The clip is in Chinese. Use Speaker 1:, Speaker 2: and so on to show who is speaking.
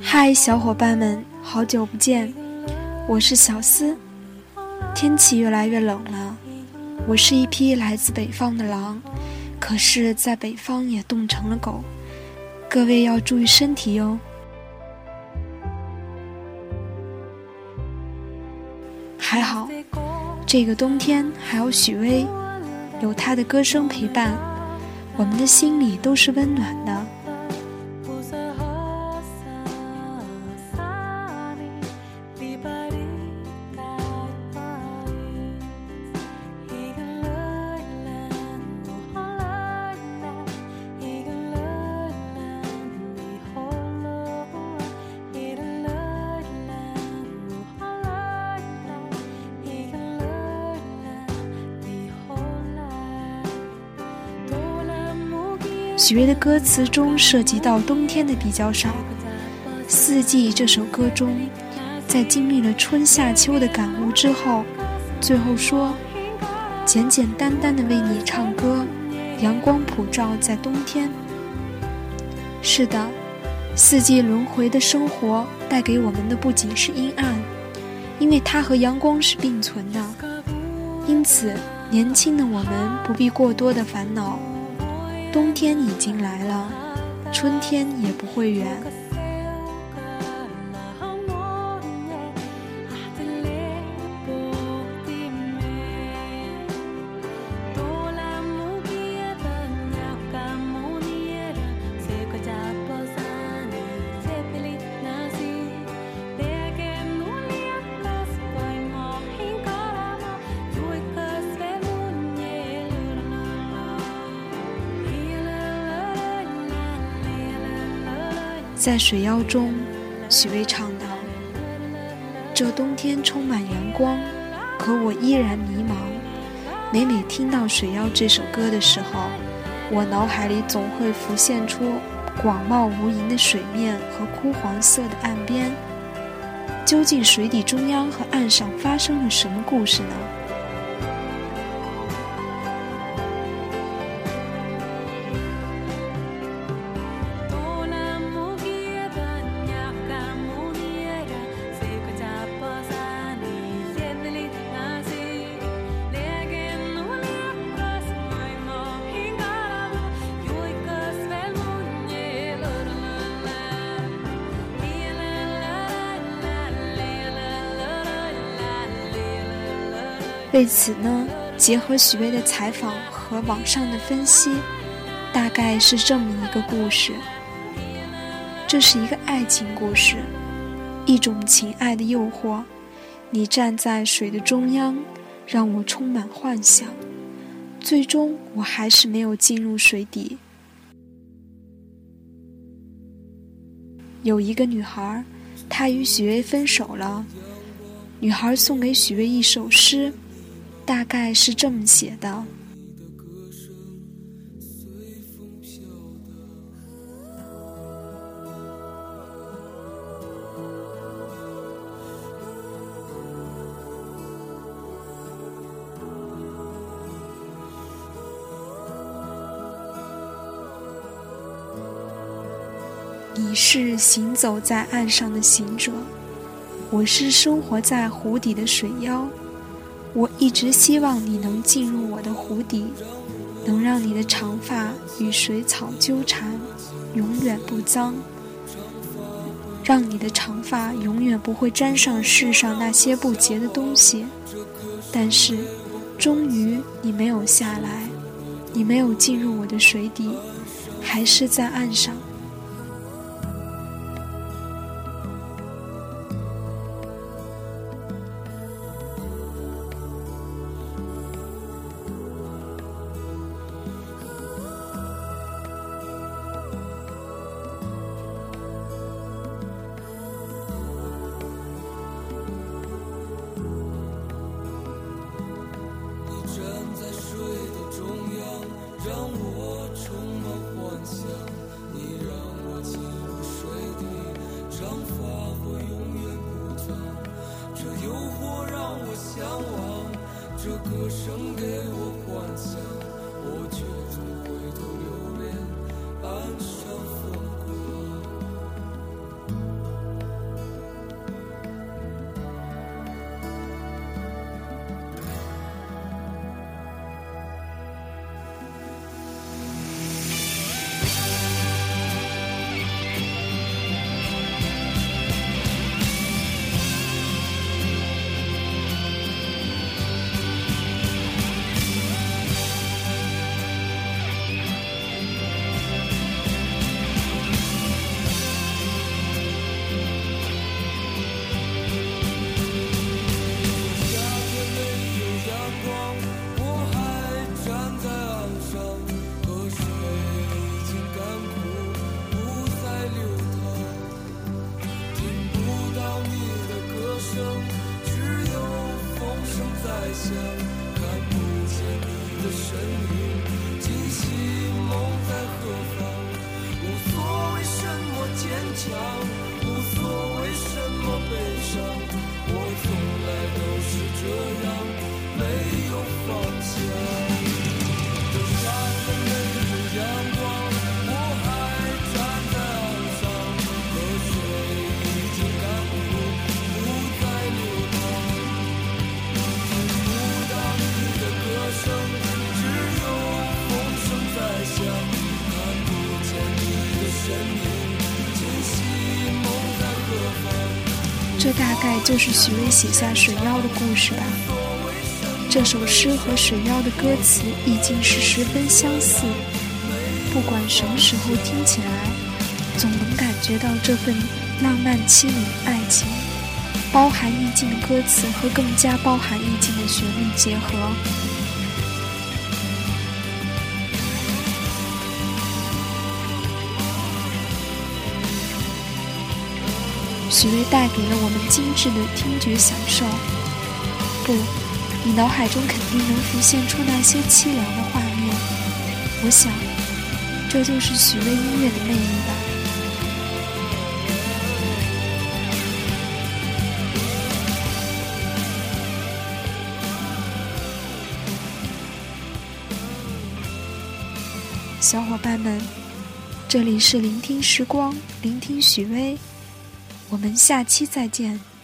Speaker 1: 嗨，小伙伴们，好久不见，我是小思。天气越来越冷了，我是一匹来自北方的狼，可是，在北方也冻成了狗。各位要注意身体哟。还好，这个冬天还有许巍，有他的歌声陪伴，我们的心里都是温暖的。许巍的歌词中涉及到冬天的比较少，《四季》这首歌中，在经历了春夏秋的感悟之后，最后说：“简简单单的为你唱歌，阳光普照在冬天。”是的，四季轮回的生活带给我们的不仅是阴暗，因为它和阳光是并存的。因此，年轻的我们不必过多的烦恼。冬天已经来了，春天也不会远。在水妖中，许巍唱道：“这冬天充满阳光，可我依然迷茫。每每听到水妖这首歌的时候，我脑海里总会浮现出广袤无垠的水面和枯黄色的岸边。究竟水底中央和岸上发生了什么故事呢？”为此呢，结合许巍的采访和网上的分析，大概是这么一个故事。这是一个爱情故事，一种情爱的诱惑。你站在水的中央，让我充满幻想。最终，我还是没有进入水底。有一个女孩，她与许巍分手了。女孩送给许巍一首诗。大概是这么写的。你是行走在岸上的行者，我是生活在湖底的水妖。我一直希望你能进入我的湖底，能让你的长发与水草纠缠，永远不脏；让你的长发永远不会沾上世上那些不洁的东西。但是，终于你没有下来，你没有进入我的水底，还是在岸上。整个这大概就是许巍写下《水妖》的故事吧。这首诗和《水妖》的歌词意境是十分相似，不管什么时候听起来，总能感觉到这份浪漫凄美的爱情。包含意境的歌词和更加包含意境的旋律结合。许巍带给了我们精致的听觉享受。不，你脑海中肯定能浮现出那些凄凉的画面。我想，这就是许巍音乐的魅力吧。小伙伴们，这里是聆听时光，聆听许巍。我们下期再见。